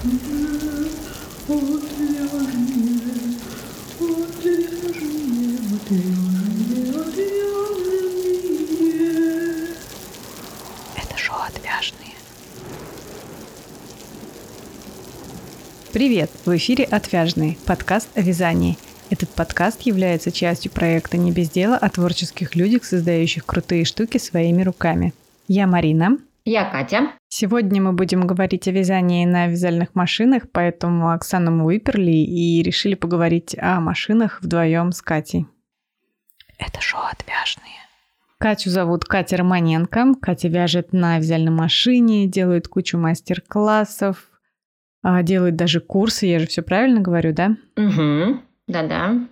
Это шоу «Отвяжные». Привет! В эфире «Отвяжные» – подкаст о вязании. Этот подкаст является частью проекта «Не без дела» о творческих людях, создающих крутые штуки своими руками. Я Марина. Я Катя. Сегодня мы будем говорить о вязании на вязальных машинах, поэтому Оксану мы выперли и решили поговорить о машинах вдвоем с Катей. Это шоу «Отвяжные». Катю зовут Катя Романенко. Катя вяжет на вязальной машине, делает кучу мастер-классов, а, делает даже курсы. Я же все правильно говорю, да? Угу. Да-да.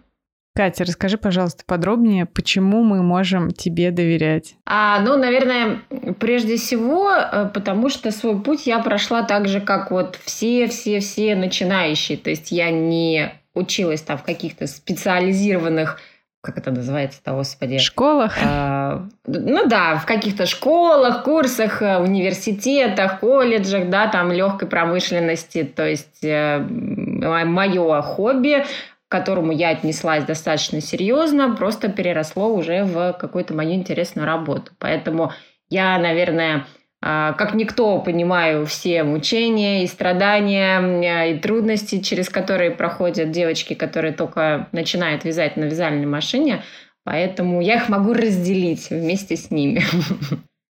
Катя, расскажи, пожалуйста, подробнее, почему мы можем тебе доверять? А, ну, наверное, прежде всего, э, потому что свой путь я прошла так же, как вот все-все-все начинающие. То есть я не училась там в каких-то специализированных как это называется-то, господи? Школах? А, ну да, в каких-то школах, курсах, э, университетах, колледжах, да, там легкой промышленности. То есть э, мое хобби к которому я отнеслась достаточно серьезно, просто переросло уже в какую-то мою интересную работу. Поэтому я, наверное, а, как никто понимаю все мучения и страдания и трудности, через которые проходят девочки, которые только начинают вязать на вязальной машине. Поэтому я их могу разделить вместе с ними.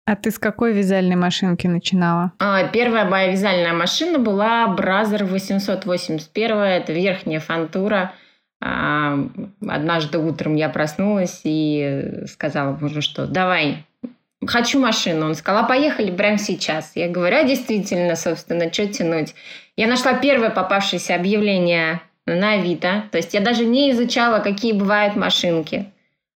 А ты с какой вязальной машинки начинала? А, первая моя вязальная машина была Brother 881. Это верхняя фонтура. Однажды утром я проснулась и сказала мужу, что давай, хочу машину. Он сказал, а поехали прямо сейчас. Я говорю, а действительно, собственно, что тянуть? Я нашла первое попавшееся объявление на Авито. То есть я даже не изучала, какие бывают машинки.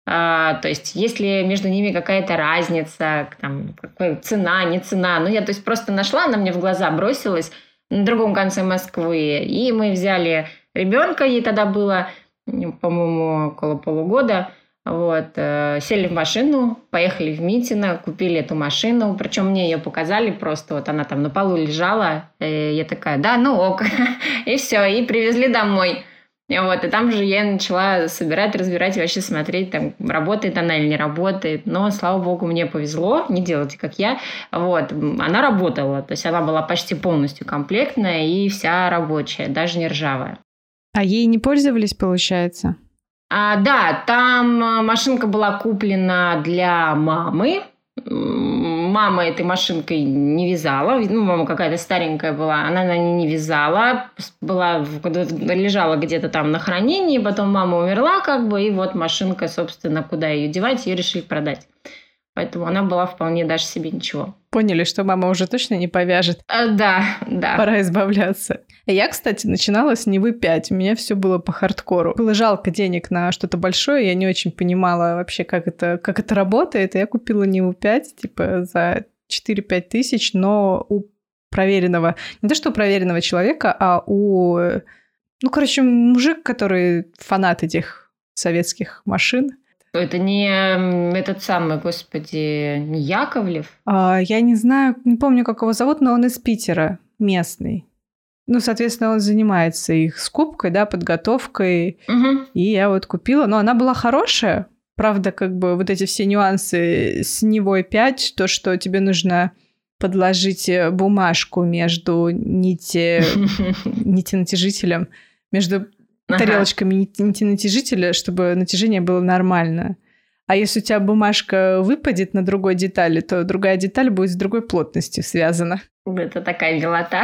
А, то есть, есть ли между ними какая-то разница, там, какая цена, не цена. Ну, я то есть просто нашла, она мне в глаза бросилась на другом конце Москвы. И мы взяли ребенка, ей тогда было, по-моему, около полугода. Вот, э, сели в машину, поехали в Митино, купили эту машину, причем мне ее показали просто, вот она там на полу лежала, и я такая, да, ну ок, и все, и привезли домой. И вот, и там же я начала собирать, разбирать, вообще смотреть, там, работает она или не работает. Но, слава богу, мне повезло, не делайте, как я. Вот, она работала, то есть она была почти полностью комплектная и вся рабочая, даже не ржавая. А ей не пользовались, получается? А, да, там э, машинка была куплена для мамы. Мама этой машинкой не вязала, ну, мама какая-то старенькая была, она на ней не вязала, была, лежала где-то там на хранении, потом мама умерла как бы, и вот машинка, собственно, куда ее девать, ее решили продать. Поэтому она была вполне даже себе ничего. Поняли, что мама уже точно не повяжет. А, да, да. Пора избавляться. Я, кстати, начинала с Невы 5. У меня все было по хардкору. Было жалко денег на что-то большое. Я не очень понимала вообще, как это, как это работает. И я купила Неву 5, типа, за 4-5 тысяч, но у проверенного, не то что у проверенного человека, а у, ну, короче, мужик, который фанат этих советских машин, это не этот самый, господи, не Яковлев? А, я не знаю, не помню, как его зовут, но он из Питера, местный. Ну, соответственно, он занимается их скупкой, да, подготовкой. Угу. И я вот купила, но она была хорошая. Правда, как бы вот эти все нюансы с Невой 5, то, что тебе нужно подложить э, бумажку между нити, нити натяжителем, между ага. тарелочками натяжителя, чтобы натяжение было нормально. А если у тебя бумажка выпадет на другой детали, то другая деталь будет с другой плотностью связана. Это такая милота.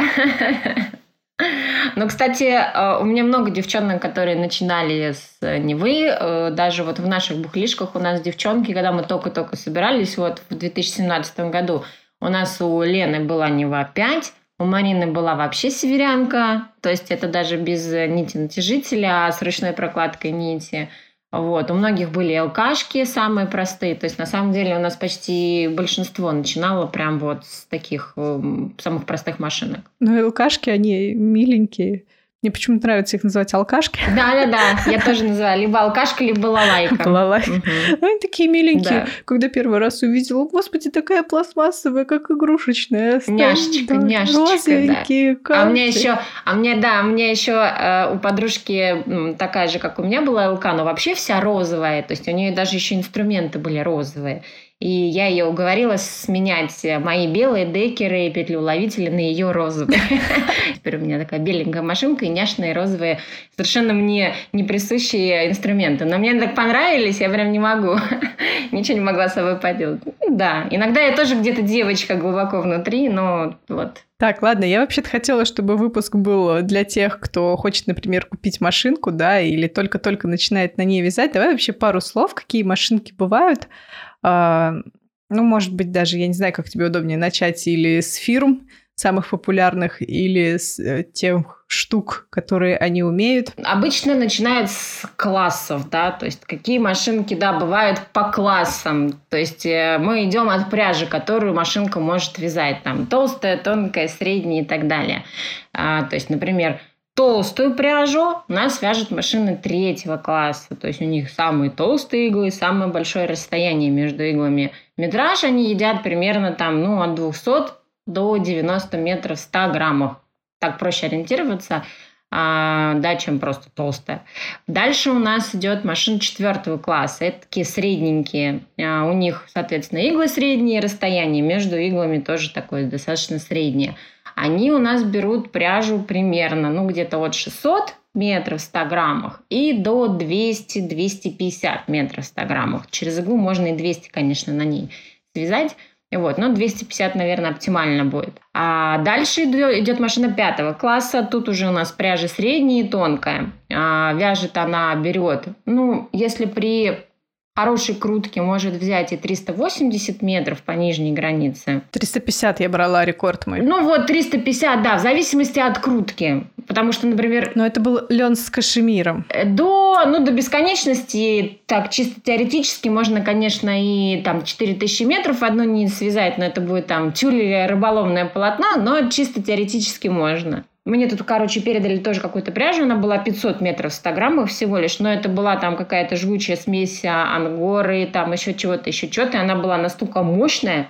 Ну, кстати, э, у меня много девчонок, которые начинали с Невы. Э, даже вот в наших бухлишках у нас девчонки, когда мы только-только собирались, вот в 2017 году, у нас у Лены была Нева 5, у Марины была вообще северянка, то есть это даже без нити натяжителя, а с ручной прокладкой нити. Вот. У многих были ЛКшки самые простые. То есть, на самом деле, у нас почти большинство начинало прям вот с таких э, самых простых машинок. Ну, ЛКшки, они миленькие. Мне почему-то нравится их называть алкашки. Да-да-да, я тоже называю либо алкашка, либо балалайка. Балалайка. Угу. Ну, они такие миленькие. Да. Когда первый раз увидела, господи, такая пластмассовая, как игрушечная. Няшечка, да, няшечка, да. А у меня еще, а мне, да, у меня еще э, у подружки такая же, как у меня была ЛК, но вообще вся розовая, то есть у нее даже еще инструменты были розовые. И я ее уговорила сменять мои белые декеры и петлеуловители на ее розовые. Теперь у меня такая беленькая машинка и няшные розовые, совершенно мне не присущие инструменты. Но мне так понравились, я прям не могу. Ничего не могла с собой поделать. Да, иногда я тоже где-то девочка глубоко внутри, но вот так, ладно, я вообще-то хотела, чтобы выпуск был для тех, кто хочет, например, купить машинку, да, или только-только начинает на ней вязать. Давай вообще пару слов, какие машинки бывают, ну, может быть, даже, я не знаю, как тебе удобнее начать, или с фирм самых популярных, или с э, тех штук, которые они умеют? Обычно начинают с классов, да, то есть какие машинки, да, бывают по классам. То есть э, мы идем от пряжи, которую машинка может вязать, там, толстая, тонкая, средняя и так далее. А, то есть, например, толстую пряжу нас вяжут машины третьего класса. То есть у них самые толстые иглы, самое большое расстояние между иглами. Метраж они едят примерно там, ну, от 200 до 90 метров 100 граммов. Так проще ориентироваться, а, да, чем просто толстая. Дальше у нас идет машина четвертого класса. Это такие средненькие. А, у них, соответственно, иглы средние, расстояние между иглами тоже такое достаточно среднее они у нас берут пряжу примерно, ну, где-то от 600 метров в 100 граммах и до 200-250 метров в 100 граммах. Через иглу можно и 200, конечно, на ней связать. Вот, но 250, наверное, оптимально будет. А дальше идет машина пятого класса. Тут уже у нас пряжа средняя и тонкая. А, вяжет она, берет, ну, если при хорошей крутки может взять и 380 метров по нижней границе. 350 я брала рекорд мой. Ну вот 350, да, в зависимости от крутки. Потому что, например... Но это был лен с кашемиром. Э, до, ну, до бесконечности, так, чисто теоретически можно, конечно, и там 4000 метров в одну нить связать, но это будет там тюль или рыболовное полотно, но чисто теоретически можно. Мне тут, короче, передали тоже какую-то пряжу, она была 500 метров в 100 граммах всего лишь, но это была там какая-то жгучая смесь а, ангоры, там еще чего-то, еще что-то, и она была настолько мощная,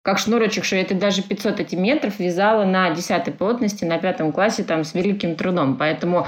как шнурочек, что это даже 500 эти метров вязала на 10 плотности, на пятом классе там с великим трудом, поэтому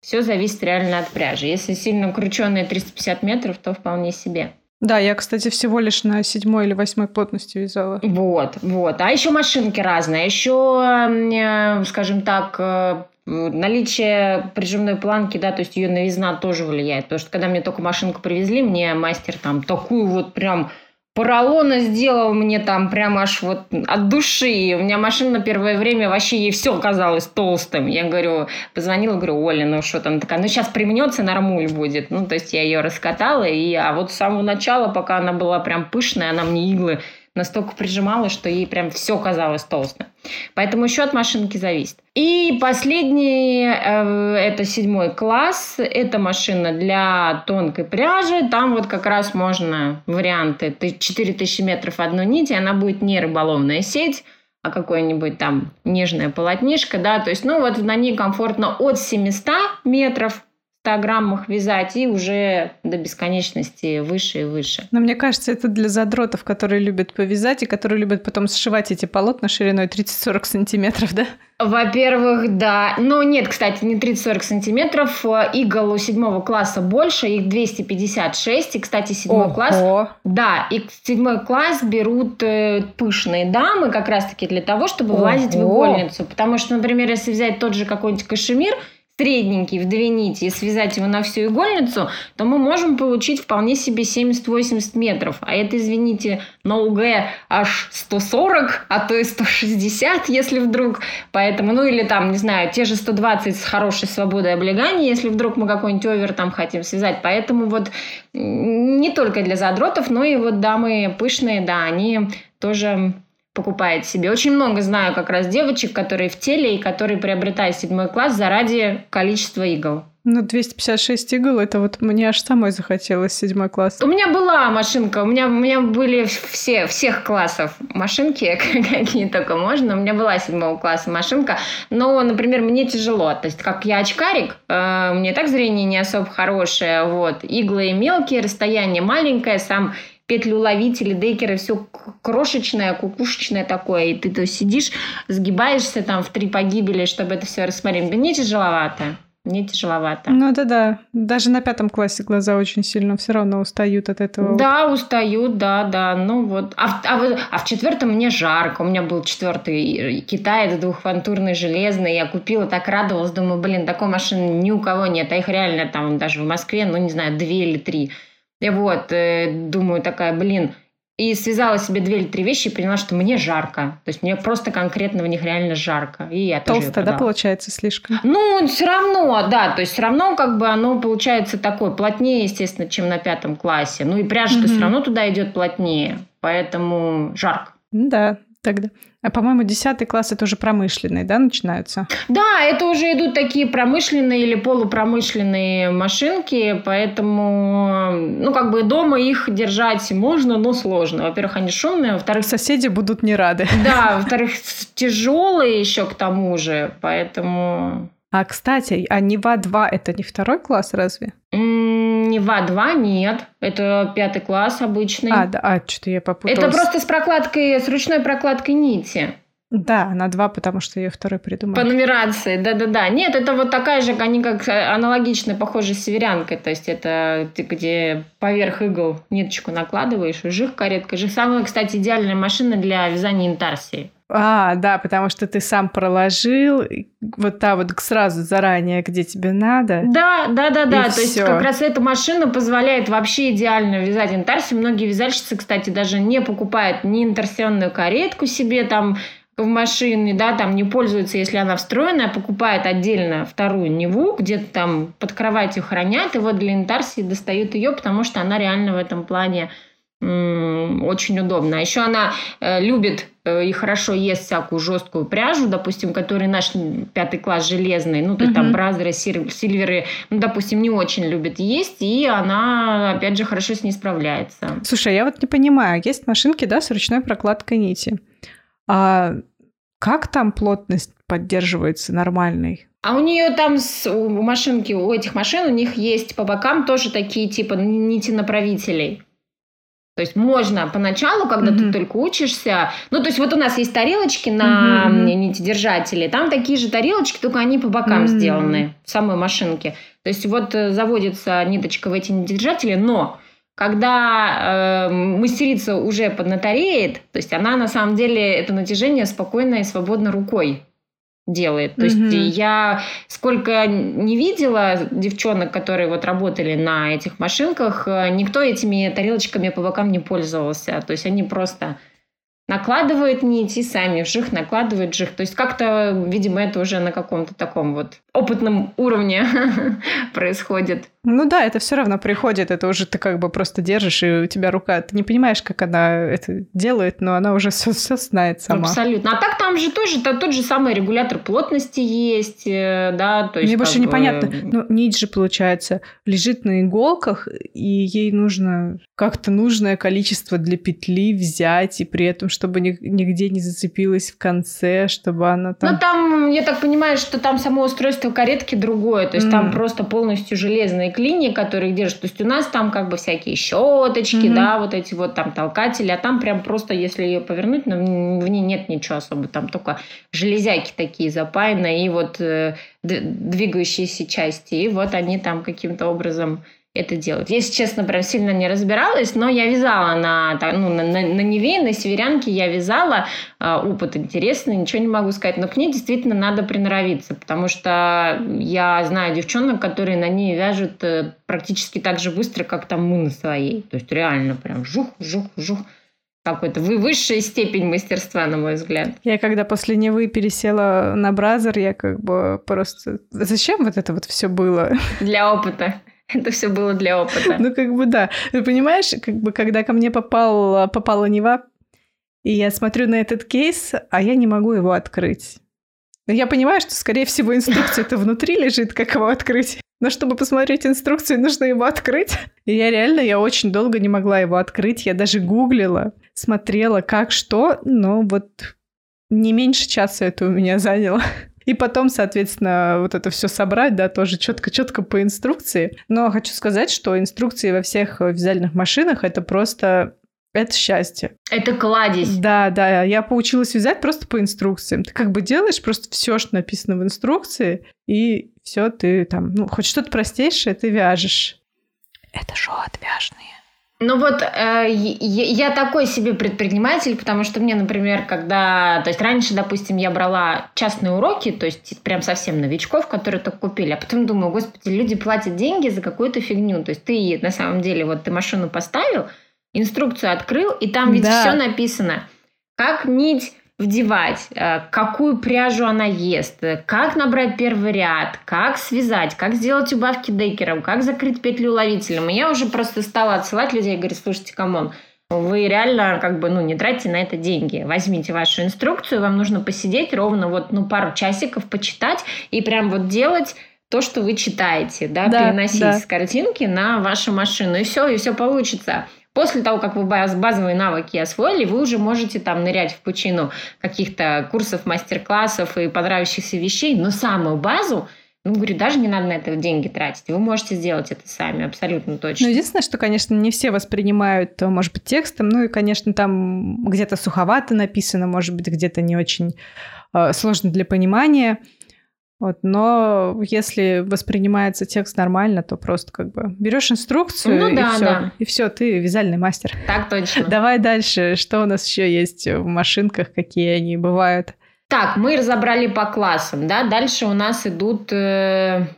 все зависит реально от пряжи. Если сильно крученные 350 метров, то вполне себе. Да, я, кстати, всего лишь на седьмой или восьмой плотности вязала. Вот, вот. А еще машинки разные. Еще, э, скажем так, э, наличие прижимной планки, да, то есть ее новизна тоже влияет. Потому что когда мне только машинку привезли, мне мастер там такую вот прям поролона сделал мне там прям аж вот от души. У меня машина на первое время вообще ей все казалось толстым. Я говорю, позвонила, говорю, Оля, ну что там такая, ну сейчас примнется, нормуль будет. Ну, то есть я ее раскатала, и а вот с самого начала, пока она была прям пышная, она мне иглы настолько прижимала, что ей прям все казалось толстым. Поэтому еще от машинки зависит. И последний, э, это седьмой класс, это машина для тонкой пряжи. Там вот как раз можно варианты 4000 метров одной нити, она будет не рыболовная сеть, а какое-нибудь там нежное полотнишко, да, то есть, ну вот на ней комфортно от 700 метров 100 граммах вязать и уже до бесконечности выше и выше. Но мне кажется, это для задротов, которые любят повязать и которые любят потом сшивать эти полотна шириной 30-40 сантиметров, да? Во-первых, да. Но нет, кстати, не 30-40 сантиметров. Игл у седьмого класса больше, их 256. И, кстати, седьмой Ого. класс... Да, и седьмой класс берут э, пышные дамы как раз-таки для того, чтобы Ого. влазить в игольницу. Потому что, например, если взять тот же какой-нибудь кашемир, средненький в две нити и связать его на всю игольницу, то мы можем получить вполне себе 70-80 метров. А это, извините, на УГ аж 140, а то и 160, если вдруг. Поэтому, ну или там, не знаю, те же 120 с хорошей свободой облегания, если вдруг мы какой-нибудь овер там хотим связать. Поэтому вот не только для задротов, но и вот дамы пышные, да, они тоже покупает себе. Очень много знаю как раз девочек, которые в теле и которые приобретают седьмой класс заради количества игл. Ну, 256 игл, это вот мне аж самой захотелось седьмой класс. У меня была машинка, у меня, у меня были все, всех классов машинки, какие только можно. У меня была седьмого класса машинка, но, например, мне тяжело. То есть, как я очкарик, э, меня так зрение не особо хорошее, вот. Иглы мелкие, расстояние маленькое, сам петлю ловители, декеры, все крошечное, кукушечное такое, и ты то сидишь, сгибаешься там в три погибели, чтобы это все рассмотреть. Мне тяжеловато. Мне тяжеловато. Ну это да. Даже на пятом классе глаза очень сильно все равно устают от этого. Да, устают, да, да. Ну вот. А, а, а в четвертом мне жарко. У меня был четвертый китаец двухфантурный железный. Я купила, так радовалась. Думаю, блин, такой машины ни у кого нет. А их реально там даже в Москве, ну не знаю, две или три. И вот, э, думаю, такая, блин, и связала себе две или три вещи и поняла, что мне жарко. То есть мне просто конкретно в них реально жарко. И я Толстая, да, получается, слишком? Ну, все равно, да. То есть все равно как бы оно получается такое плотнее, естественно, чем на пятом классе. Ну и пряжа-то все равно туда идет плотнее. Поэтому жарко. Да, тогда. А, по-моему, 10 класс это уже промышленные, да, начинаются? Да, это уже идут такие промышленные или полупромышленные машинки, поэтому, ну, как бы дома их держать можно, но сложно. Во-первых, они шумные, во-вторых... Соседи будут не рады. Да, во-вторых, тяжелые еще к тому же, поэтому... А, кстати, а Нева-2 это не второй класс разве? Нева-2 нет. Это пятый класс обычный. А, да, а что-то я попуталась. Это просто с прокладкой, с ручной прокладкой нити. Да, на два, потому что ее второй придумали. По нумерации, да-да-да. Нет, это вот такая же, они как аналогично похожи с северянкой. То есть это ты где поверх игл ниточку накладываешь, жих каретка. Жих самая, кстати, идеальная машина для вязания интарсии. А, да, потому что ты сам проложил вот та вот сразу заранее, где тебе надо. Да, да, да, да. То всё. есть как раз эта машина позволяет вообще идеально вязать интарсию. Многие вязальщицы, кстати, даже не покупают ни инторсионную каретку себе там в машине, да, там не пользуются, если она встроенная, покупает отдельно вторую Неву, где-то там под кроватью хранят, и вот для интарсии достают ее, потому что она реально в этом плане очень удобно. А еще она э, любит э, и хорошо ест всякую жесткую пряжу, допустим, который наш пятый класс железный, ну, то есть uh-huh. там бразеры, сильверы, ну, допустим, не очень любит есть, и она, опять же, хорошо с ней справляется. Слушай, я вот не понимаю, есть машинки, да, с ручной прокладкой нити. А как там плотность поддерживается нормальной? А у нее там с, у машинки, у этих машин, у них есть по бокам тоже такие типа нити направителей. То есть можно поначалу, когда mm-hmm. ты только учишься, ну то есть вот у нас есть тарелочки на mm-hmm. нитедержателе, там такие же тарелочки, только они по бокам mm-hmm. сделаны в самой машинке. То есть вот э, заводится ниточка в эти нитедержатели, но когда э, мастерица уже поднатореет, то есть она на самом деле это натяжение спокойно и свободно рукой делает. То mm-hmm. есть я сколько не видела девчонок, которые вот работали на этих машинках, э, никто этими тарелочками по бокам не пользовался. То есть они просто накладывают нить и сами вжих накладывают вжих. То есть как-то, видимо, это уже на каком-то таком вот опытном уровне происходит. Ну да, это все равно приходит, это уже ты как бы просто держишь, и у тебя рука, ты не понимаешь, как она это делает, но она уже все, все знает сама. Абсолютно. А так там же тоже то, тот же самый регулятор плотности есть, э, да, то есть... Мне больше бы... непонятно, ну нить же, получается, лежит на иголках, и ей нужно как-то нужное количество для петли взять, и при этом, чтобы нигде не зацепилась в конце, чтобы она там... Ну там, я так понимаю, что там само устройство каретки другое, то есть mm. там просто полностью железные клини, которые держат. То есть у нас там как бы всякие щеточки, mm-hmm. да, вот эти вот там толкатели, а там прям просто, если ее повернуть, ну, в ней нет ничего особо, там только железяки такие запаянные и вот э, двигающиеся части, и вот они там каким-то образом это делать. Если честно, прям сильно не разбиралась, но я вязала на, ну, на, на, на Неве, на Северянке я вязала. Э, опыт интересный, ничего не могу сказать. Но к ней действительно надо приноровиться, потому что я знаю девчонок, которые на ней вяжут э, практически так же быстро, как там мы на своей. То есть реально прям жух, жух, жух какой-то высшая степень мастерства, на мой взгляд. Я когда после Невы пересела на Brother, я как бы просто... Зачем вот это вот все было? Для опыта. Это все было для опыта. Ну, как бы да. Ты понимаешь, как бы, когда ко мне попал, попала Нева, и я смотрю на этот кейс, а я не могу его открыть. Но я понимаю, что, скорее всего, инструкция это внутри лежит, как его открыть. Но чтобы посмотреть инструкцию, нужно его открыть. И я реально, я очень долго не могла его открыть. Я даже гуглила, смотрела, как что, но вот не меньше часа это у меня заняло. И потом, соответственно, вот это все собрать, да, тоже четко-четко по инструкции. Но хочу сказать, что инструкции во всех вязальных машинах это просто это счастье. Это кладезь. Да, да. Я поучилась вязать просто по инструкциям. Ты как бы делаешь просто все, что написано в инструкции, и все, ты там, ну, хоть что-то простейшее, ты вяжешь. Это шоу отвяжные. Ну вот э, я, такой себе предприниматель, потому что мне, например, когда... То есть раньше, допустим, я брала частные уроки, то есть прям совсем новичков, которые только купили, а потом думаю, господи, люди платят деньги за какую-то фигню. То есть ты на самом деле, вот ты машину поставил, инструкцию открыл, и там ведь да. все написано. Как нить вдевать, э, какую пряжу она ест, как набрать первый ряд, как связать, как сделать убавки декером, как закрыть петлю ловителем. И я уже просто стала отсылать людей и говорю, слушайте, come on, вы реально как бы, ну, не тратите на это деньги. Возьмите вашу инструкцию, вам нужно посидеть ровно вот, ну, пару часиков, почитать и прям вот делать то, что вы читаете, да, да переносить да. с картинки на вашу машину, и все, и все получится. После того, как вы базовые навыки освоили, вы уже можете там нырять в пучину каких-то курсов, мастер-классов и понравившихся вещей, но самую базу ну, говорю, даже не надо на это деньги тратить. Вы можете сделать это сами, абсолютно точно. Ну, единственное, что, конечно, не все воспринимают, может быть, текстом. Ну, и, конечно, там где-то суховато написано, может быть, где-то не очень э, сложно для понимания. Вот, но если воспринимается текст нормально, то просто как бы берешь инструкцию ну, да, и все, да. и все, ты вязальный мастер. Так точно. Давай дальше, что у нас еще есть в машинках, какие они бывают. Так, мы разобрали по классам, да. Дальше у нас идут, э,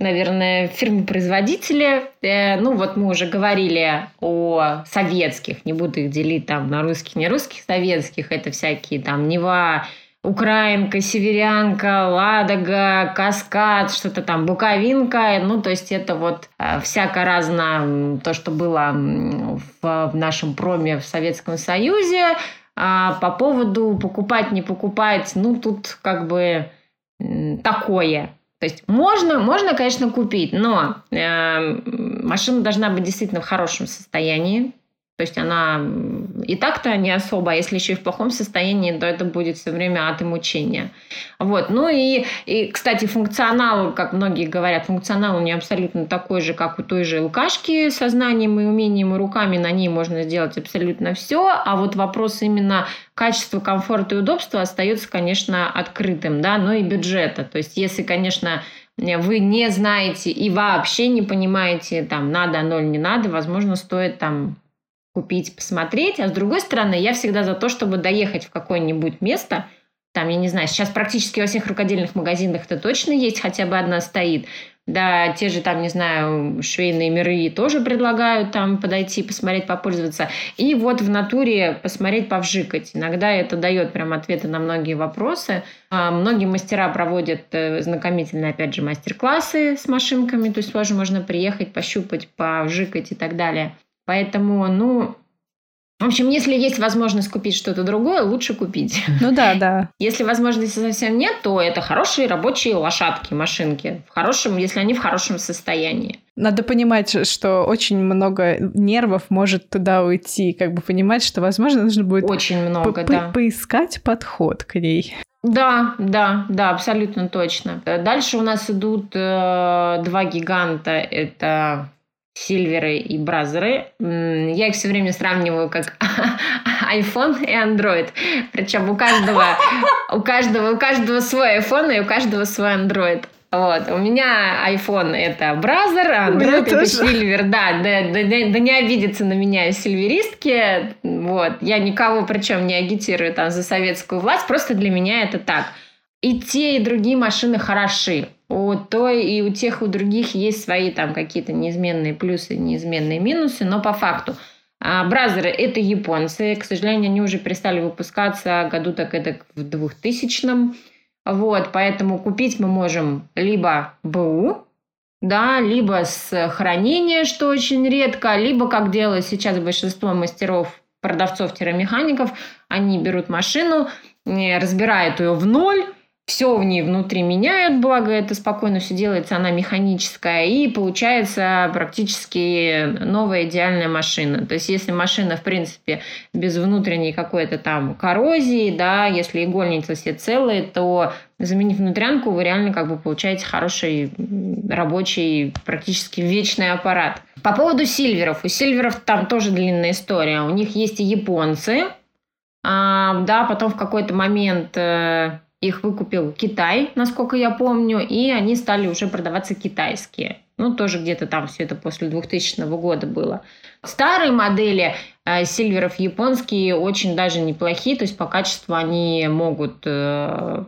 наверное, фирмы-производители. Э, ну вот мы уже говорили о советских, не буду их делить там на русских, не русских, советских. Это всякие там Нева Украинка, Северянка, Ладога, Каскад, что-то там, Буковинка. Ну, то есть это вот э, всяко разно то, что было в, нашем проме в Советском Союзе. А по поводу покупать, не покупать, ну, тут как бы такое. То есть можно, можно, конечно, купить, но э, машина должна быть действительно в хорошем состоянии. То есть она и так-то не особо, а если еще и в плохом состоянии, то это будет все время ад и мучения. Вот. Ну и, и, кстати, функционал, как многие говорят, функционал у нее абсолютно такой же, как у той же ЛКшки со знанием и умением и руками на ней можно сделать абсолютно все, а вот вопрос именно качества, комфорта и удобства остается, конечно, открытым, да, но и бюджета. То есть если, конечно, вы не знаете и вообще не понимаете, там, надо оно или не надо, возможно, стоит там купить, посмотреть. А с другой стороны, я всегда за то, чтобы доехать в какое-нибудь место, там, я не знаю, сейчас практически во всех рукодельных магазинах это точно есть, хотя бы одна стоит. Да, те же там, не знаю, швейные миры тоже предлагают там подойти, посмотреть, попользоваться. И вот в натуре посмотреть, повжикать. Иногда это дает прям ответы на многие вопросы. А многие мастера проводят э, знакомительные, опять же, мастер-классы с машинками. То есть тоже можно приехать, пощупать, повжикать и так далее. Поэтому, ну, в общем, если есть возможность купить что-то другое, лучше купить. Ну да, да. Если возможности совсем нет, то это хорошие рабочие лошадки, машинки. В хорошем, если они в хорошем состоянии. Надо понимать, что очень много нервов может туда уйти. Как бы понимать, что, возможно, нужно будет очень много, да. поискать подход к ней. Да, да, да, абсолютно точно. Дальше у нас идут э, два гиганта. Это Сильверы и Бразеры. Я их все время сравниваю как iPhone и Android. Причем у каждого, у каждого, у каждого свой iPhone и у каждого свой Android. Вот. У меня iPhone это Brother, а Android это Silver. Да, да, да, да, не обидятся на меня сильверистки. Вот. Я никого причем не агитирую там за советскую власть. Просто для меня это так. И те, и другие машины хороши у той и у тех, у других есть свои там какие-то неизменные плюсы, неизменные минусы, но по факту а, Brother ы – это японцы. К сожалению, они уже перестали выпускаться году так это в 2000-м. Вот, поэтому купить мы можем либо БУ, да, либо с хранения, что очень редко, либо, как делают сейчас большинство мастеров, продавцов-механиков, они берут машину, разбирают ее в ноль, все в ней внутри меняют, благо это спокойно все делается, она механическая, и получается практически новая идеальная машина. То есть если машина, в принципе, без внутренней какой-то там коррозии, да, если игольницы все целые, то заменив внутрянку, вы реально как бы получаете хороший рабочий, практически вечный аппарат. По поводу сильверов. У сильверов там тоже длинная история. У них есть и японцы, а, да, потом в какой-то момент э, их выкупил Китай, насколько я помню, и они стали уже продаваться китайские. Ну, тоже где-то там все это после 2000 года было. Старые модели э, сильверов японские очень даже неплохие, то есть по качеству они могут э,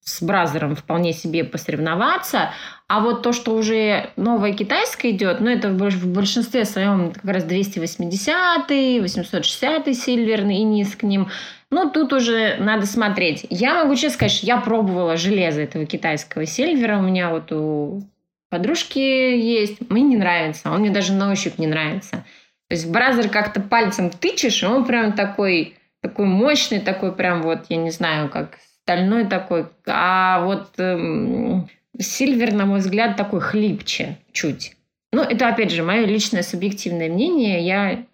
с бразером вполне себе посоревноваться. А вот то, что уже новое китайское идет, ну, это в большинстве своем как раз 280 860 сильверный и низ к ним – ну, тут уже надо смотреть. Я могу честно сказать, что я пробовала железо этого китайского сильвера. У меня вот у подружки есть. Мне не нравится. Он мне даже на ощупь не нравится. То есть в бразер как-то пальцем тычешь, и он прям такой, такой мощный, такой прям вот, я не знаю, как стальной такой. А вот эм, сильвер, на мой взгляд, такой хлипче чуть. Ну, это, опять же, мое личное субъективное мнение. Я,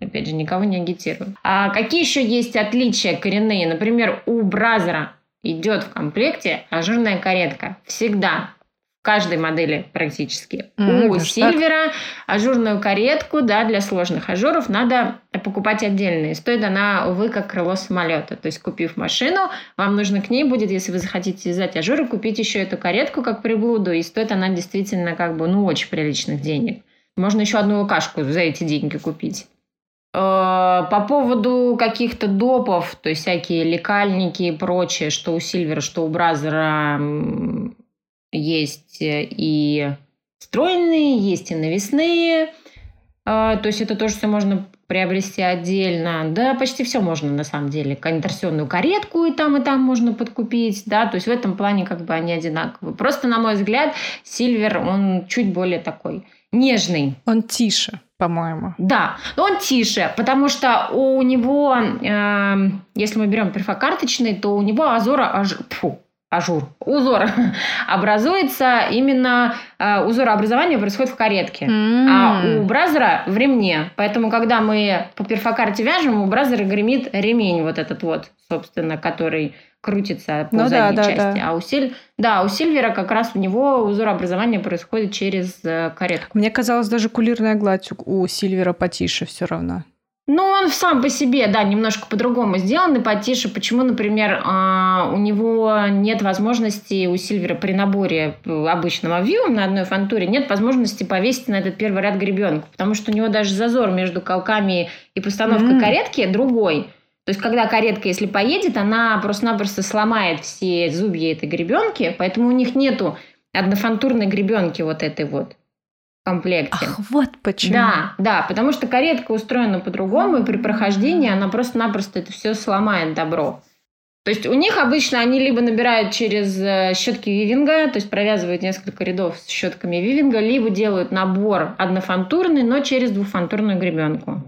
опять же, никого не агитирую. А какие еще есть отличия коренные? Например, у Бразера идет в комплекте ажурная каретка. Всегда каждой модели практически. Мм, У Silver а так? ажурную каретку да, для сложных ажуров надо покупать отдельно. И стоит она, увы, как крыло самолета. То есть, купив машину, вам нужно к ней будет, если вы захотите вязать ажуры, купить еще эту каретку как приблуду. И стоит она действительно как бы, ну, очень приличных денег. Можно еще одну лукашку за эти деньги купить. Э, по поводу каких-то допов, то есть всякие лекальники и прочее, что у Silver а, что у Brother а есть э, и стройные, есть и навесные. А, то есть это тоже все можно приобрести отдельно. Да, почти все можно на самом деле. Конторсионную каретку и там, и там можно подкупить. Да, то есть в этом плане как бы они одинаковые. Просто, на мой взгляд, Сильвер, он чуть более такой нежный. Он тише по-моему. Да, он тише, потому что у него, э, если мы берем перфокарточный, то у него азора, аж, фу, ажур, узор образуется именно э, узорообразование происходит в каретке, мм. а у Brother а в ремне. Поэтому, когда мы по перфокарте вяжем, у Brother а гремит ремень вот этот вот, собственно, который крутится по ну, задней да, части. Да. А у Силь... да, у Silver а как раз у него узорообразование происходит через э, каретку. Мне казалось, даже кулирная гладь у Silver а потише все равно. Ну, он сам по себе, да, немножко по-другому сделан и потише. Почему, например, а, у него нет возможности у Silver а при наборе обычного вью на одной фонтуре нет возможности повесить на этот первый ряд гребенку, потому что у него даже зазор между колками и постановкой mm-hmm. каретки другой. То есть, когда каретка, если поедет, она просто-напросто сломает все зубья этой гребенки, поэтому у них нету однофантурной гребенки вот этой вот комплекте. Ах, вот почему. Да, да, потому что каретка устроена по-другому, и при прохождении она просто-напросто это все сломает добро. То есть у них обычно они либо набирают через э, щетки вивинга, то есть провязывают несколько рядов с щетками вивинга, либо делают набор однофантурный, но через двухфантурную гребенку.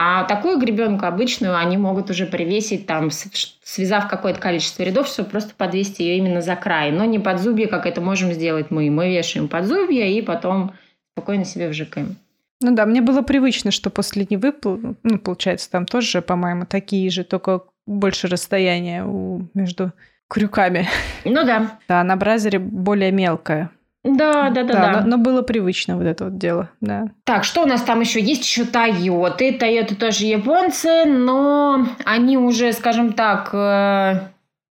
А такую гребенку обычную они могут уже привесить, там, связав какое-то количество рядов, чтобы просто подвесить ее именно за край, но не под зубья, как это можем сделать мы. Мы вешаем под зубья и потом спокойно себе вжикаем. Ну да, мне было привычно, что после Невы, ну, получается, там тоже, по-моему, такие же, только больше расстояния у, между крюками. Ну да. Да, на бразере более мелкое. Да, да, да, да. да. Но, но было привычно вот это вот дело, да. Так, что у нас там еще есть? Еще Тойоты. Тойоты тоже японцы, но они уже, скажем так, э,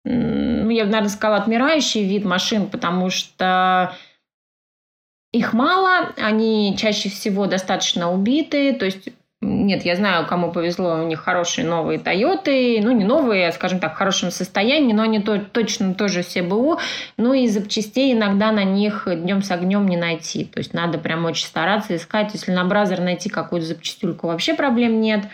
ну, я бы, наверное, сказала, отмирающий вид машин, потому что их мало, они чаще всего достаточно убитые, то есть нет, я знаю, кому повезло, у них хорошие новые Тойоты, ну не новые, а, скажем так, в хорошем состоянии, но они то, точно тоже все БУ, ну и запчастей иногда на них днем с огнем не найти, то есть надо прям очень стараться искать, если на Brother найти какую-то запчастюльку вообще проблем нет,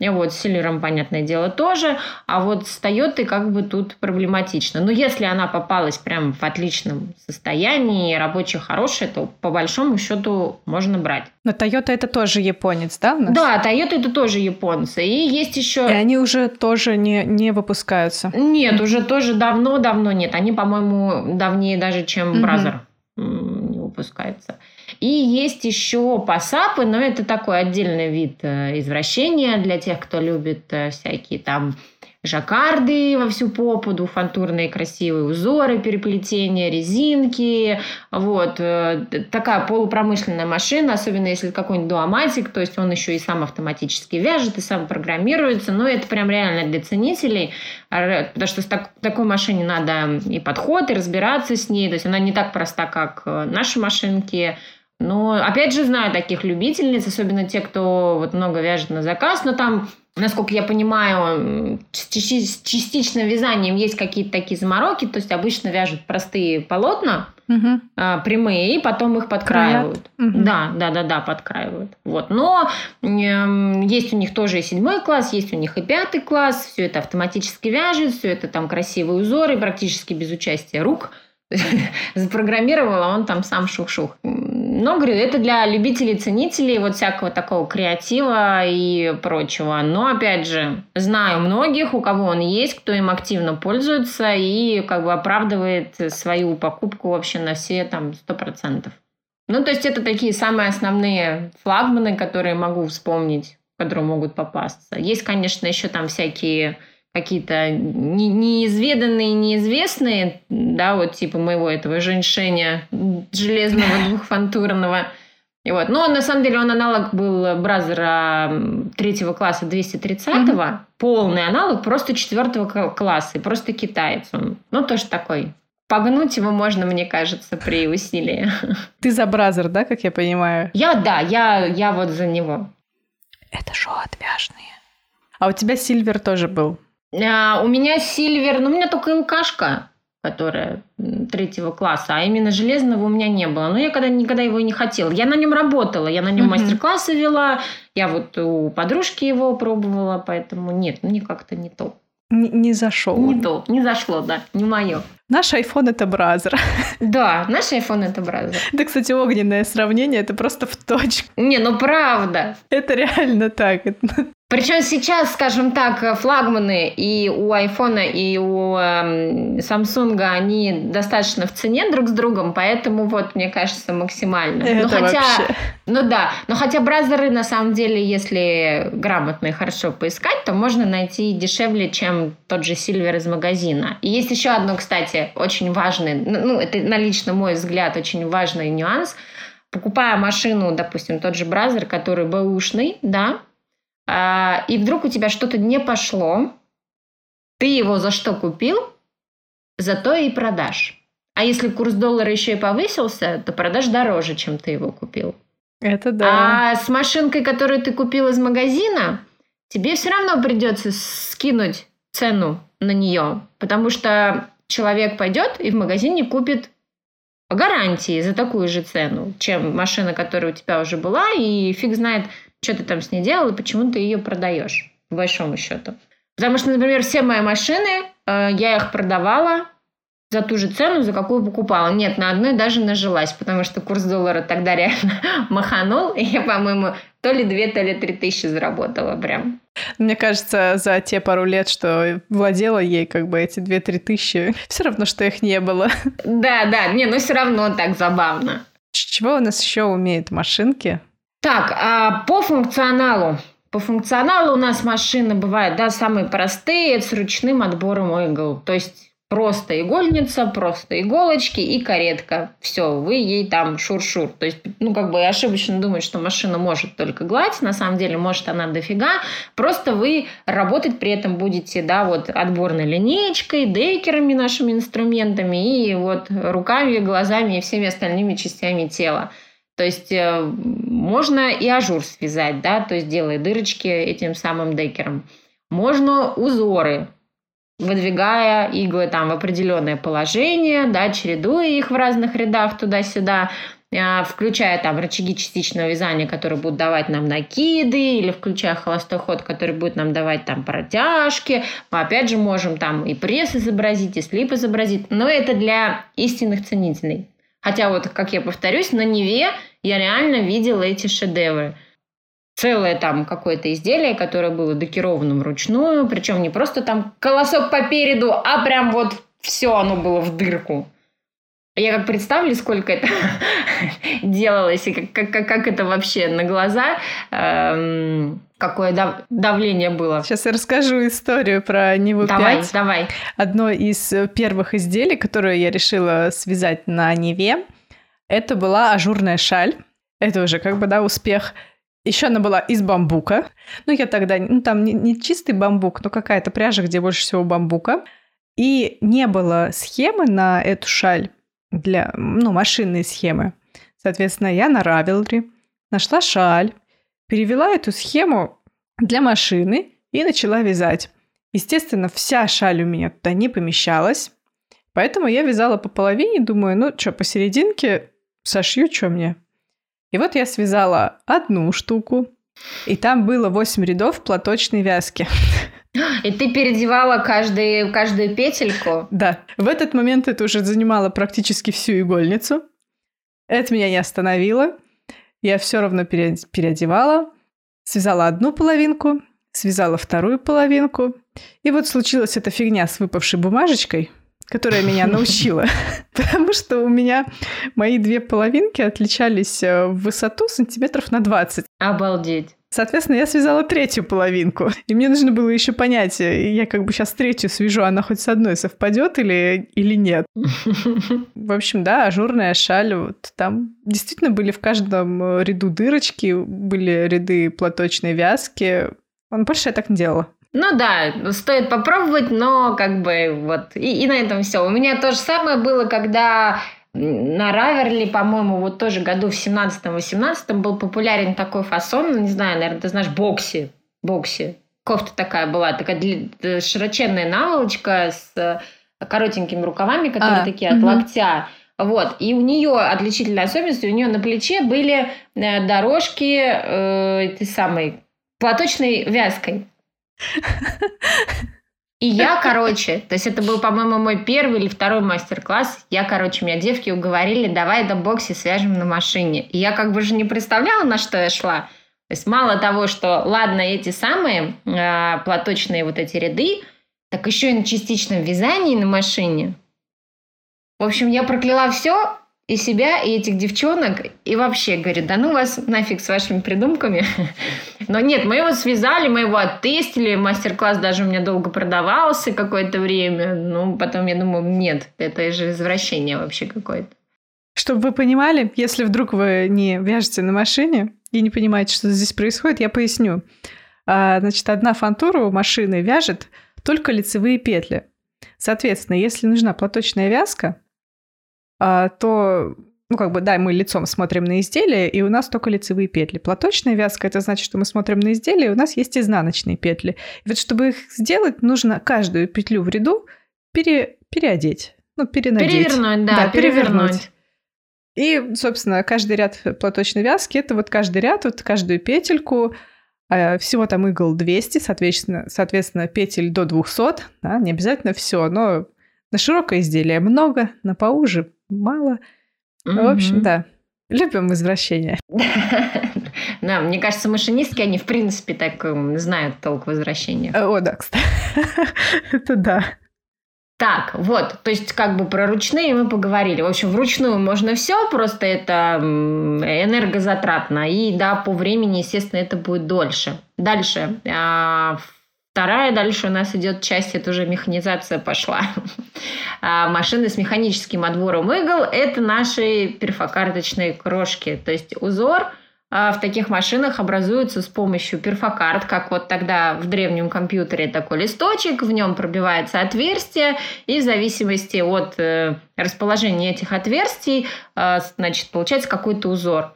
И вот с Сильвером, понятное дело, тоже. А вот с Тойотой как бы тут проблематично. Но если она попалась прям в отличном состоянии, рабочая хорошая, то по большому счету можно брать. Но Toyota это тоже японец, да? У нас? Да, Toyota это тоже японцы. И есть еще... И они уже тоже не, не выпускаются. Нет, уже тоже давно-давно нет. Они, по-моему, давнее даже, чем Brother не выпускается. И есть еще пасапы, но это такой отдельный вид э, извращения для тех, кто любит э, всякие там жаккарды во всю попу, двухфантурные красивые узоры, переплетения, резинки. Вот. Э, такая полупромышленная машина, особенно если какой-нибудь дуоматик, то есть он еще и сам автоматически вяжет, и сам программируется. Но это прям реально для ценителей, потому что с так, такой машине надо и подход, и разбираться с ней. То есть она не так проста, как наши машинки. Но, опять же, знаю таких любительниц, особенно те, кто вот много вяжет на заказ, но там насколько я понимаю, с частичным вязанием есть какие-то такие замороки, то есть обычно вяжут простые полотна, угу. прямые, и потом их подкраивают. Угу. Да, да, да, да, подкраивают. Вот. Но э, есть у них тоже и седьмой класс, есть у них и пятый класс, все это автоматически вяжет, все это там красивые узоры, практически без участия рук. Запрограммировал, а он там сам шух-шух. Но, говорю, это для любителей, ценителей вот всякого такого креатива и прочего. Но, опять же, знаю многих, у кого он есть, кто им активно пользуется и как бы оправдывает свою покупку вообще на все там сто процентов. Ну, то есть это такие самые основные флагманы, которые могу вспомнить, которые могут попасться. Есть, конечно, еще там всякие какие-то неизведанные, неизвестные, да, вот типа моего этого женьшеня железного двухфантурного. И вот. Но на самом деле он аналог был Brother а третьего класса 230-го, mm-hmm. полный аналог просто четвертого класса, и просто китаец он. Ну, тоже такой. Погнуть его можно, мне кажется, при усилии. Ты за Brother, да, как я понимаю? Я, да, я, я вот за него. Это шоу отвяжные. А у тебя Сильвер тоже был? А, у меня Сильвер, ну у меня только ЛКшка, которая третьего класса, а именно железного у меня не было. Но я когда никогда его и не хотела. Я на нем работала, я на нем uh-huh. мастер-классы вела, я вот у подружки его пробовала, поэтому нет, мне как-то не то. Не, не зашел. Не то, не зашло, да, не мое. Наш iPhone это бразер. Да, наш iPhone это бразер. Это, кстати, огненное сравнение, это просто в точку. Не, ну правда. Это реально так. Причем сейчас, скажем так, флагманы и у айфона, и у э, Samsung, они достаточно в цене друг с другом, поэтому вот, мне кажется, максимально. Это но хотя, вообще... Ну да, но хотя бразеры, на самом деле, если грамотно и хорошо поискать, то можно найти дешевле, чем тот же Silver из магазина. И есть еще одно, кстати, очень важный, ну, это на лично мой взгляд, очень важный нюанс. Покупая машину, допустим, тот же бразер, который бэушный, да, и вдруг у тебя что-то не пошло, ты его за что купил, зато и продашь. А если курс доллара еще и повысился, то продашь дороже, чем ты его купил. Это да. А с машинкой, которую ты купил из магазина, тебе все равно придется скинуть цену на нее, потому что человек пойдет и в магазине купит по гарантии за такую же цену, чем машина, которая у тебя уже была, и фиг знает, что ты там с ней делал и почему ты ее продаешь, по большому счету. Потому что, например, все мои машины, э, я их продавала за ту же цену, за какую покупала. Нет, на одной даже нажилась, потому что курс доллара тогда реально маханул, и я, по-моему, то ли две, то ли три тысячи заработала прям. Мне кажется, за те пару лет, что владела ей как бы эти две-три тысячи, все равно, что их не было. Да, да, не, но все равно так забавно. Чего у нас еще умеют машинки? Так, а по функционалу. По функционалу у нас машины бывают, да, самые простые, с ручным отбором игл. То есть просто игольница, просто иголочки и каретка. Все, вы ей там шур-шур. То есть, ну, как бы ошибочно думать, что машина может только гладь. На самом деле, может она дофига. Просто вы работать при этом будете, да, вот отборной линеечкой, дейкерами, нашими инструментами и вот руками, глазами и всеми остальными частями тела. То есть э, можно и ажур связать, да, то есть делая дырочки этим самым декером. Можно узоры, выдвигая иглы там в определенное положение, да, чередуя их в разных рядах туда-сюда. а, включая там рычаги частичного вязания, которые будут давать нам накиды, или включая холостой ход, который будет нам давать там протяжки. Мы опять же можем там и пресс изобразить, и slip изобразить, но это для истинных ценителей. Хотя вот, как я повторюсь, на Неве я реально видела эти шедевры. Целое там какое-то изделие, которое было декировано вручную, причем не просто там колосок по переду, а прям вот все оно было в дырку. Я как представлю, сколько это делалось, и как, как, как это вообще на глаза, эм, какое дав, давление было. Сейчас я расскажу историю про Ниву давай, 5. Давай, Одно из первых изделий, которое я решила связать на Неве, это была ажурная шаль. Это уже как бы, да, успех. Еще она была из бамбука. Ну, я тогда, ну, там не, не чистый бамбук, но какая-то пряжа, где больше всего бамбука. И не было схемы на эту шаль для, ну, машинной схемы. Соответственно, я на Ravelry нашла шаль, перевела эту схему для машины и начала вязать. Естественно, вся шаль у меня туда не помещалась, поэтому я вязала по половине, думаю, ну что, посерединке сошью, что мне. И вот я связала одну штуку, и там было 8 рядов платочной вязки. И ты переодевала каждый, каждую петельку? Да. В этот момент это уже занимало практически всю игольницу. Это меня не остановило. Я все равно переодевала. Связала одну половинку, связала вторую половинку. И вот случилась эта фигня с выпавшей бумажечкой, которая меня научила. Потому что у меня мои две половинки отличались э, в высоту сантиметров на 20. Обалдеть. Соответственно, я связала третью половинку. И мне нужно было еще понять, э, я как бы сейчас третью свяжу, она хоть с одной совпадет или, или нет. В общем, да, ажурная шаль. Вот там действительно были в каждом э, ряду дырочки, были ряды платочной вязки. Он больше я так не делала. Ну да, стоит попробовать, но как бы вот и, и на этом все. У меня то же самое было, когда на Раверли, по-моему, вот тоже году в 17-18 был популярен такой фасон, ну, не знаю, наверное, ты знаешь, бокси. Бокси. Кофта такая была, такая э, широченная наволочка с э, коротенькими рукавами, которые а, такие угу. от локтя. Вот. И у нее отличительная особенность, у нее на плече были э, дорожки э, этой самой платочной вязкой. И я, короче, то есть это был, по-моему, мой первый или второй мастер-класс. Я, короче, меня девки уговорили, давай до бокси свяжем на машине. И я как бы же не представляла, на что я шла. То есть мало того, что, ладно, эти самые э, платочные вот эти ряды, так еще и на частичном вязании на машине. В общем, я прокляла все, и себя, и этих девчонок, и вообще, говорит, да ну вас нафиг с вашими придумками. Но нет, мы его связали, мы его оттестили, мастер-класс даже у меня долго продавался какое-то время, ну, потом я думаю, нет, это же извращение вообще какое-то. Чтобы вы понимали, если вдруг вы не вяжете на машине и не понимаете, что здесь происходит, я поясню. А, значит, одна фантура у машины вяжет только лицевые петли. Соответственно, если нужна платочная вязка, то ну, как бы, да, мы лицом смотрим на изделие, и у нас только лицевые петли. Платочная вязка – это значит, что мы смотрим на изделие, и у нас есть изнаночные петли. И вот чтобы их сделать, нужно каждую петлю в ряду пере, переодеть, ну, перенадеть. Перевернуть, да, да перевернуть. И, собственно, каждый ряд платочной вязки – это вот каждый ряд, вот каждую петельку, а, всего там игл 200, соответственно, соответственно петель до 200, да, не обязательно все, но на широкое изделие много, на поуже мало. Mm-hmm. В общем, да. Любим возвращение. Да, мне кажется, машинистки, они в принципе так знают толк возвращения. О, да, кстати. Это да. Так, вот, то есть как бы про ручные мы поговорили. В общем, вручную можно все, просто это энергозатратно. И да, по времени, естественно, это будет дольше. Дальше. А, Вторая дальше у нас идет часть, это уже механизация пошла. А машины с механическим отбором игл – это наши перфокарточные крошки. То есть узор а, в таких машинах образуется с помощью перфокарт, как вот тогда в древнем компьютере такой листочек, в нем пробивается отверстие, и в зависимости от э, расположения этих отверстий, э, значит, получается какой-то узор.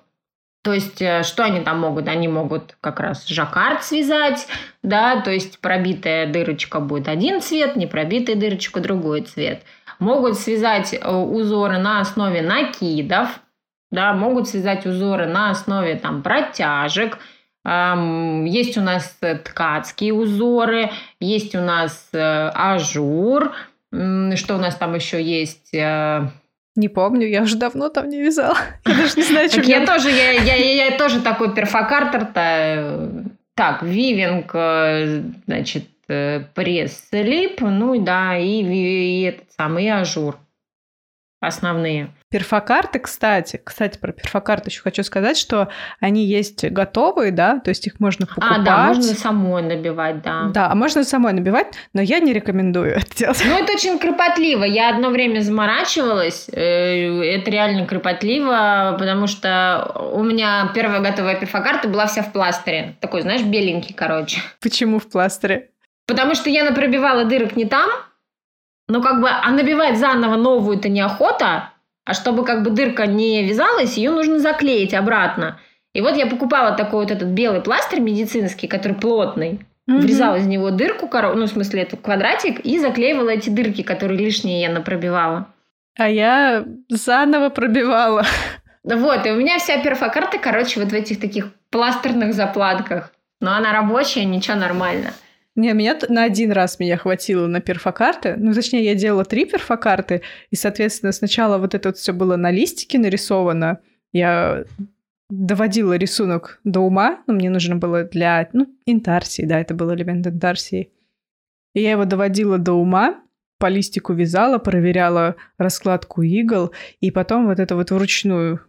То есть, э, что они там могут? Они могут как раз жаккард связать, да, то есть пробитая дырочка будет один цвет, не пробитая дырочка другой цвет. Могут связать э, узоры на основе накидов, да, могут связать узоры на основе там протяжек, есть у нас ткацкие узоры, есть у нас э, ажур, что у нас там еще есть? Э, не помню, я уже давно там не вязала. Я даже не знаю, чем я тоже, я, я, я, тоже такой перфокартер-то. Так, weaving, э, значит, пресс, slip, ну и да, и, и этот самый ажур основные. Перфокарты, кстати, кстати, про перфокарты еще хочу сказать, что они есть готовые, да, то есть их можно покупать. А, да, можно самой набивать, да. Да, а можно самой набивать, но я не рекомендую это делать. Ну, это очень кропотливо. Я одно время заморачивалась, э, это реально кропотливо, потому что у меня первая готовая перфокарта была вся в пластыре. Такой, знаешь, беленький, короче. Почему в пластыре? Потому что я напробивала дырок не там, но как бы, а набивать заново новую-то неохота, а чтобы как бы дырка не вязалась, ее нужно заклеить обратно. И вот я покупала такой вот этот белый пластырь медицинский, который плотный, mm-hmm. врезала из него дырку, ну, в смысле, это квадратик, и заклеивала эти дырки, которые лишние я напробивала. А я заново пробивала. Вот, и у меня вся перфокарта, короче, вот в этих таких пластерных заплатках. Но она рабочая, ничего, нормально. Не, меня на один раз меня хватило на перфокарты. Ну, точнее, я делала три перфокарты, и, соответственно, сначала вот это вот все было на листике нарисовано. Я доводила рисунок до ума, но мне нужно было для, ну, интарсии, да, это был элемент интарсии. И я его доводила до ума, по листику вязала, проверяла раскладку игл, и потом вот это вот вручную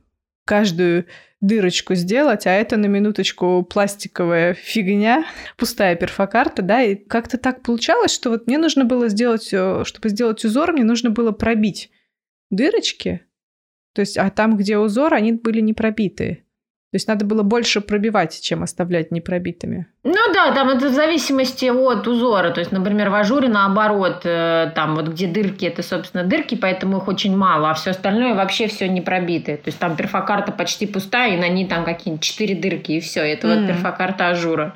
каждую дырочку сделать, а это на минуточку пластиковая фигня, пустая перфокарта, да, и как-то так получалось, что вот мне нужно было сделать, э, чтобы сделать узор, мне нужно было пробить дырочки, то есть, а там, где узор, они были не пробитые. То есть надо было больше пробивать, чем оставлять непробитыми. Ну да, там это в зависимости от узора. То есть, например, в ажуре наоборот, э, там вот где дырки, это, собственно, дырки, поэтому их очень мало, а все остальное вообще все не пробитое. То есть там перфокарта почти пустая, и на ней там какие-нибудь четыре дырки, и все. Это mm. вот перфокарта ажура.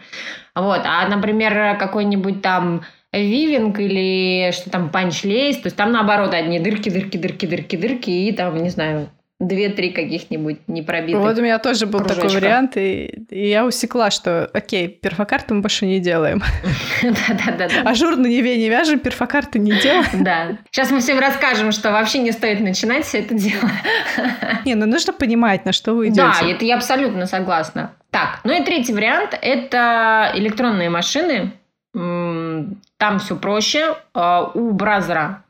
Вот. А, например, какой-нибудь там weaving или что там, punch lace, то есть там наоборот одни дырки, дырки, дырки, дырки, дырки, и там, не знаю, две-три каких-нибудь непробитых Вот у меня тоже был кружочка. такой вариант, и, и я усекла, что окей, перфокарты мы больше не делаем. Да-да-да. Ажур на Неве не вяжем, перфокарты не делаем. Да. Сейчас мы всем расскажем, что вообще не стоит начинать все это дело. Не, ну нужно понимать, на что вы идете. Да, это я абсолютно согласна. Так, ну и третий вариант – это электронные машины. Там все проще. А, у бразера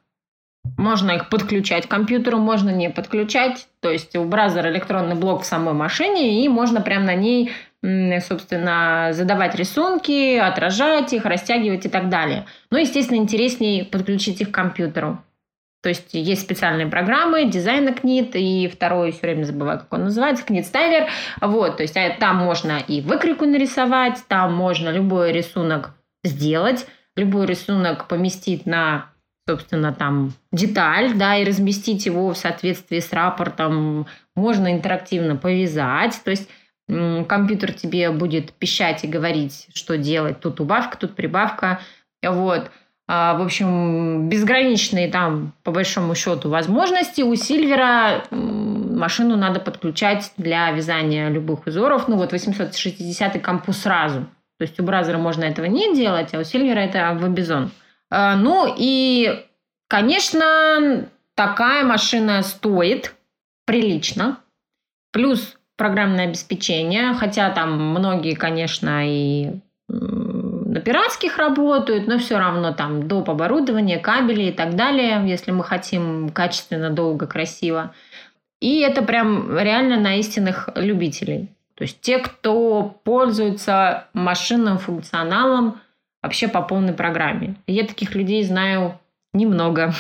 можно их подключать к компьютеру, можно не подключать. То есть у браузера электронный блок в самой машине, и можно прямо на ней, собственно, задавать рисунки, отражать их, растягивать и так далее. Но, естественно, интереснее подключить их к компьютеру. То есть есть специальные программы, дизайн Knit, и второй, все время забываю, как он называется, Knit Styler. Вот, то есть а, там можно и выкройку нарисовать, там можно любой рисунок сделать, любой рисунок поместить на собственно, там деталь, да, и разместить его в соответствии с рапортом. Можно интерактивно повязать, то есть компьютер тебе будет пищать и говорить, что делать. Тут убавка, тут прибавка. Вот. А, в общем, безграничные там, по большому счету, возможности. У Сильвера машину надо подключать для вязания любых узоров. Ну вот 860 компу сразу. То есть у бразера можно этого не делать, а у Сильвера это вебизон. А, ну и, конечно, такая машина стоит прилично. Плюс программное обеспечение, хотя там многие, конечно, и на пиратских работают, но все равно там доп. оборудование, кабели и так далее, если мы хотим качественно, долго, красиво. И это прям реально на истинных любителей. То есть те, кто пользуется машинным функционалом вообще по полной программе. Я таких людей знаю немного.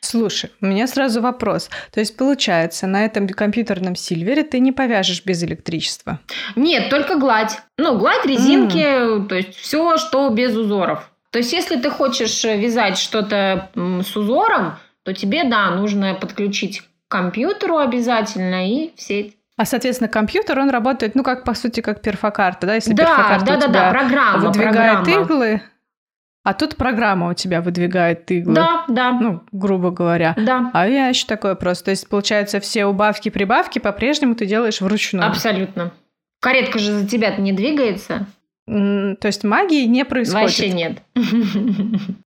Слушай, у меня сразу вопрос. То есть, получается, на этом компьютерном сильвере ты не повяжешь без электричества? Нет, только гладь. Ну, гладь, резинки, mm. то есть все, что без узоров. То есть, если ты хочешь вязать что-то с узором, то тебе, да, нужно подключить к компьютеру обязательно и в сеть. А, соответственно, компьютер, он работает, ну, как, по сути, как перфокарта, да? Если да, перфокарта да, да, да, программа, выдвигает программа. иглы, А тут программа у тебя выдвигает иглы. Да, да. Ну, грубо говоря. Да. А я еще такое просто. То есть, получается, все убавки, прибавки по-прежнему ты делаешь вручную. Абсолютно. Каретка же за тебя не двигается. То есть магии не происходит? Вообще нет.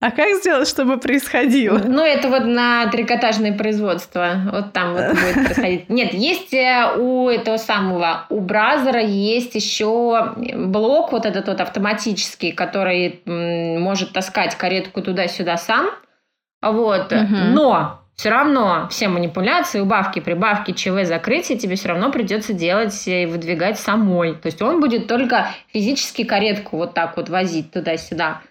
А как сделать, чтобы происходило? Ну, это вот на трикотажное производство. Вот там вот будет происходить. Нет, есть э, у этого самого, у Бразера есть еще блок вот этот вот автоматический, который может таскать каретку туда-сюда сам. Вот. Угу. Но все равно все манипуляции, убавки, прибавки, ЧВ, закрытие тебе все равно придется делать и выдвигать самой. То есть он будет только физически каретку вот так вот возить туда-сюда.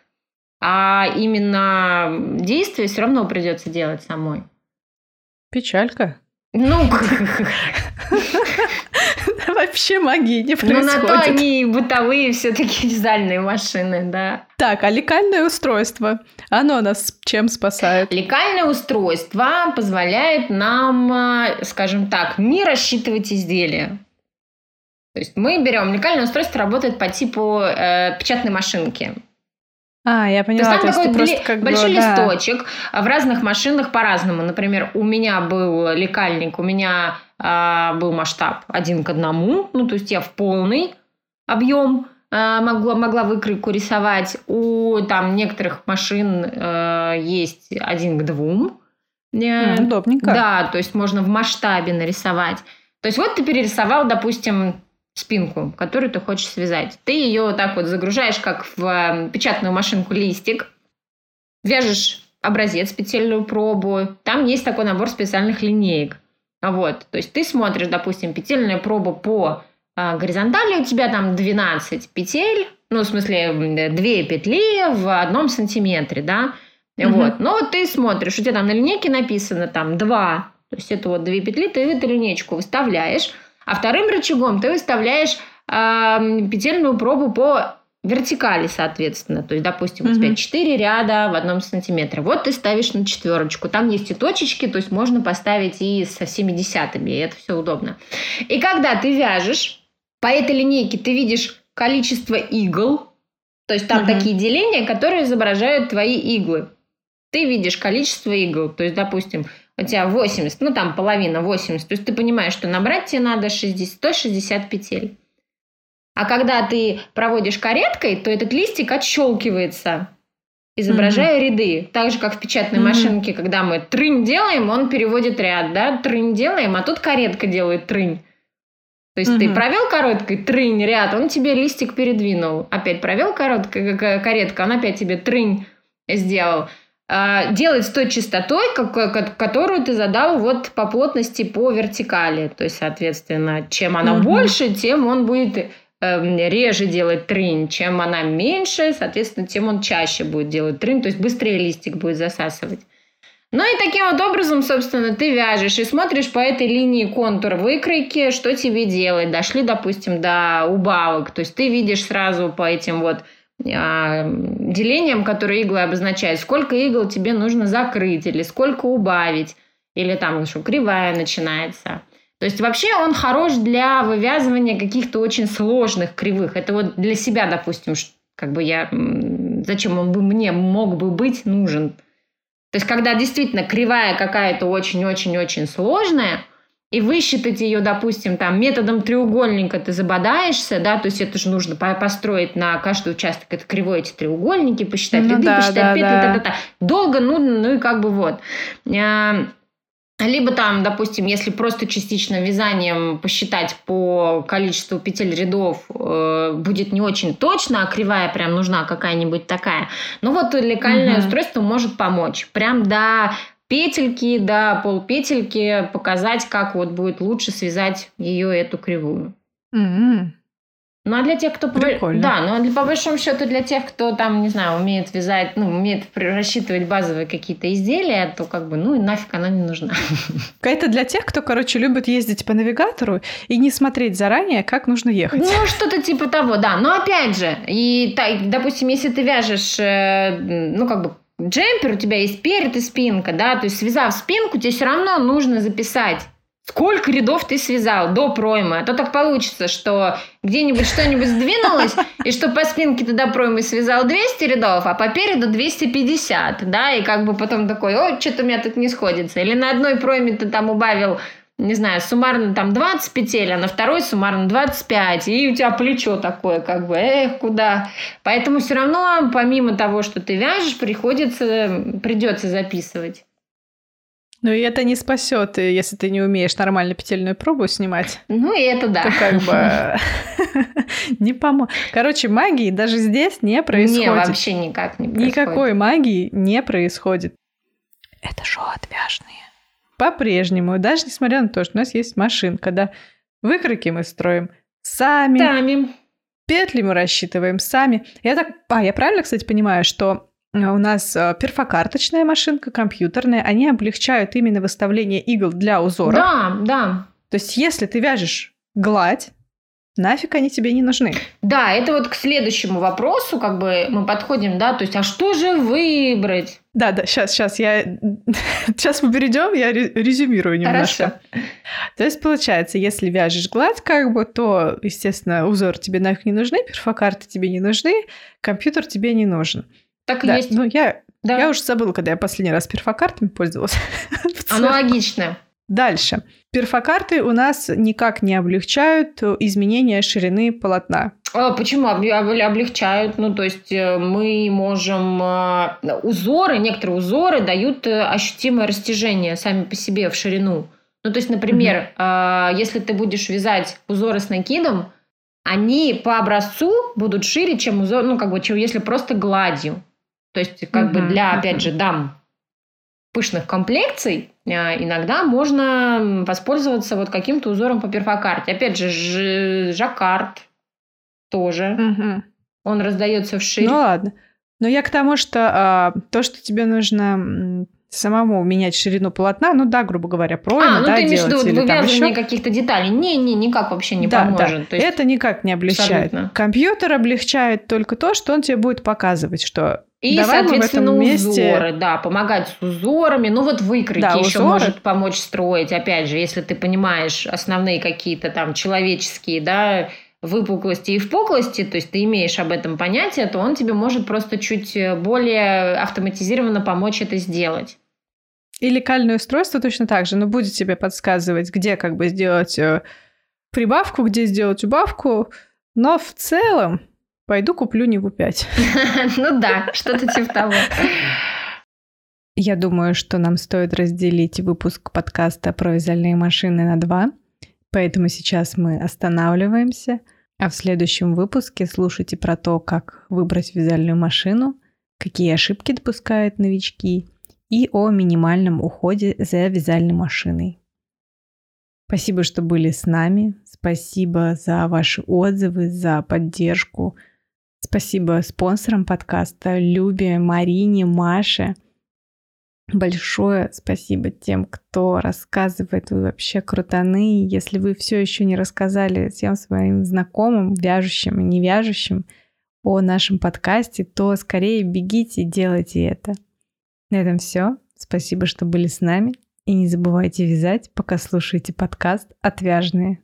А именно действие все равно придется делать самой. Печалька. Ну, вообще магии не происходит. Ну, на то они бытовые все-таки вязальные машины, да. Так, а лекальное устройство, оно нас чем спасает? Лекальное устройство позволяет нам, э, скажем так, не рассчитывать изделия. То есть мы берем лекальное устройство, работает по типу э, печатной машинки. А, я поняла. То есть там такой дли... большой бы, листочек. Да. В разных машинах по-разному. Например, у меня был лекальник, у меня был масштаб один к одному. Ну, то есть я в полный объем э, могла, могла выкройку рисовать. У там некоторых машин э, есть один к двум. Э, удобненько. Да, то есть можно в масштабе нарисовать. То есть вот ты перерисовал, допустим, спинку, которую ты хочешь связать. Ты ее вот так вот загружаешь, как в эм, печатную машинку листик, вяжешь образец, петельную пробу. Там есть такой набор специальных линеек. Вот, то есть ты смотришь, допустим, петельная проба по а, горизонтали, у тебя там 12 петель, ну, в смысле, две петли в одном сантиметре, да, угу. вот. Но ты смотришь, у тебя там на линейке написано там 2, то есть это вот две петли, ты эту линейку выставляешь, а вторым рычагом ты выставляешь э, петельную пробу по вертикали, соответственно. То есть, допустим, у тебя 4 ряда в одном сантиметре. Вот ты ставишь на четверочку. Там есть и точечки, то есть можно поставить и со всеми десятыми, и это все удобно. И когда ты вяжешь, по этой линейке ты видишь количество игл, то есть там угу. такие деления, которые изображают твои иглы. Ты видишь количество игл, то есть, допустим, у тебя 80, ну там половина 80, то есть ты понимаешь, что набрать тебе надо 60, 160 петель. А когда ты проводишь кареткой, то этот листик отщелкивается, изображая mm-hmm. ряды. Так же, как в печатной mm-hmm. машинке, когда мы трынь делаем, он переводит ряд, да, трынь делаем, а тут каретка делает трынь. То есть mm-hmm. ты провел короткой трынь ряд, он тебе листик передвинул. Опять провел короткой каретка, он опять тебе трынь сделал. А, делать с той частотой, как, которую ты задал вот по плотности по вертикали. То есть, соответственно, чем она угу. больше, тем он будет э, реже делать трынь. Чем она меньше, соответственно, тем он чаще будет делать трынь. То есть быстрее листик будет засасывать. Ну и таким вот образом, собственно, ты вяжешь и смотришь по этой линии контур выкройки, что тебе делать. Дошли, допустим, до убавок. То есть ты видишь сразу по этим вот а, делением, которое иглы обозначают, сколько игл тебе нужно закрыть или сколько убавить, или там что кривая начинается. То есть вообще он хорош для вывязывания каких-то очень сложных кривых. Это вот для себя, допустим, как бы я... Зачем он бы мне мог бы быть нужен? То есть когда действительно кривая какая-то очень-очень-очень сложная – и высчитать ее, допустим, там методом треугольника ты забодаешься, да, то есть это же нужно построить на каждый участок это кривой эти треугольники, посчитать ну, ряды, да, посчитать да, петли, да. Та-та-та. долго, нудно, ну и как бы вот. Либо там, допустим, если просто частичным вязанием посчитать по количеству петель рядов э, будет не очень точно, а кривая прям нужна какая-нибудь такая. Ну вот лекальное угу. устройство может помочь. Прям до петельки до полпетельки показать, как вот будет лучше связать ее эту кривую. Mm-hmm. Ну, а для тех, кто... Прикольно. Да, но ну, а по большому счету для тех, кто там, не знаю, умеет вязать, ну, умеет рассчитывать базовые какие-то изделия, то как бы, ну, и нафиг она не нужна. Это для тех, кто, короче, любит ездить по навигатору и не смотреть заранее, как нужно ехать. Ну, что-то типа того, да. Но опять же, и, допустим, если ты вяжешь, э, ну, как бы джемпер, у тебя есть перед и спинка, да, то есть связав спинку, тебе все равно нужно записать сколько рядов ты связал до проймы. А то так получится, что где-нибудь что-нибудь сдвинулось, и что по спинке ты до проймы связал 200 рядов, а по переду 250, да, и как бы потом такой, о, что-то у меня тут не сходится. Или на одной пройме ты там убавил не знаю, суммарно там 20 петель, а на второй суммарно 25, и у тебя плечо такое, как бы, эх, куда. Поэтому все равно, помимо того, что ты вяжешь, приходится, придется записывать. Ну и это не спасет, если ты не умеешь нормально петельную пробу снимать. Ну и это да. То как бы не поможет. Короче, магии даже здесь не происходит. Не, вообще никак не происходит. Никакой магии не происходит. Это шоу отвяжные. По-прежнему, даже несмотря на то, что у нас есть машинка, да, выкройки мы строим сами. Сами. Петли мы рассчитываем сами. Я так... А, я правильно, кстати, понимаю, что у нас э, перфокарточная машинка, компьютерная, они облегчают именно выставление игл для узора. Да, да. То есть, если ты вяжешь гладь, нафиг они тебе не нужны. Да, это вот к следующему вопросу, как бы мы подходим, да, то есть, а что же выбрать? Да, да, сейчас, сейчас я, сейчас мы перейдем, я резюмирую немножко. Хорошо. То есть, получается, если вяжешь гладь, как бы, то, естественно, узор тебе нафиг не нужны, перфокарты тебе не нужны, компьютер тебе не нужен. Так и да. есть. Ну, я, да. я уже забыла, когда я последний раз перфокартами пользовалась. Аналогично. Дальше. Перфокарты у нас никак не облегчают изменение ширины полотна. А почему облегчают? Ну, то есть э, мы можем... Э, узоры, некоторые узоры дают э, ощутимое растяжение сами по себе в ширину. Ну, то есть, например, угу. если ты будешь вязать узоры с накидом, они по образцу будут шире, чем узор, ну, как бы, чем если просто гладью. То есть, как бы для, опять же, дам пышных комплекций а, иногда можно воспользоваться вот каким-то узором по перфокарте. Опять же, жаккард тоже. Он раздается вширь. Ну ладно. Но я к тому, что а, то, что тебе нужно самому менять ширину полотна, ну да, грубо говоря, проймы, а, ну да, ты имеешь в виду вывязывание еще... каких-то деталей. Не-не, никак вообще не да, поможет. Да. есть... Это никак не облегчает. Абсолютно. Компьютер облегчает только то, что он тебе будет показывать, что и, Давай соответственно, мы в этом месте... узоры, да, помогать с узорами. Ну, вот выкройки да, еще узоры... может помочь строить. Опять же, если ты понимаешь основные какие-то там человеческие, да, выпуклости и впуклости, то есть ты имеешь об этом понятие, то он тебе может просто чуть более автоматизированно помочь это сделать. И лекальное устройство точно так же, но будет тебе подсказывать, где как бы сделать э, прибавку, где сделать убавку, но в целом Пойду куплю Ниву 5. Ну да, что-то типа того. Я думаю, что нам стоит разделить выпуск подкаста про вязальные машины на два. Поэтому сейчас мы останавливаемся, а в следующем выпуске слушайте про то, как выбрать вязальную машину, какие ошибки допускают новички и о минимальном уходе за вязальной машиной. Спасибо, что были с нами. Спасибо за ваши отзывы, за поддержку – Спасибо спонсорам подкаста Любе, Марине, Маше. Большое спасибо тем, кто рассказывает. Вы вообще крутаны. Если вы все еще не рассказали всем своим знакомым, вяжущим и не вяжущим о нашем подкасте, то скорее бегите и делайте это. На этом все. Спасибо, что были с нами. И не забывайте вязать, пока слушаете подкаст «Отвяжные».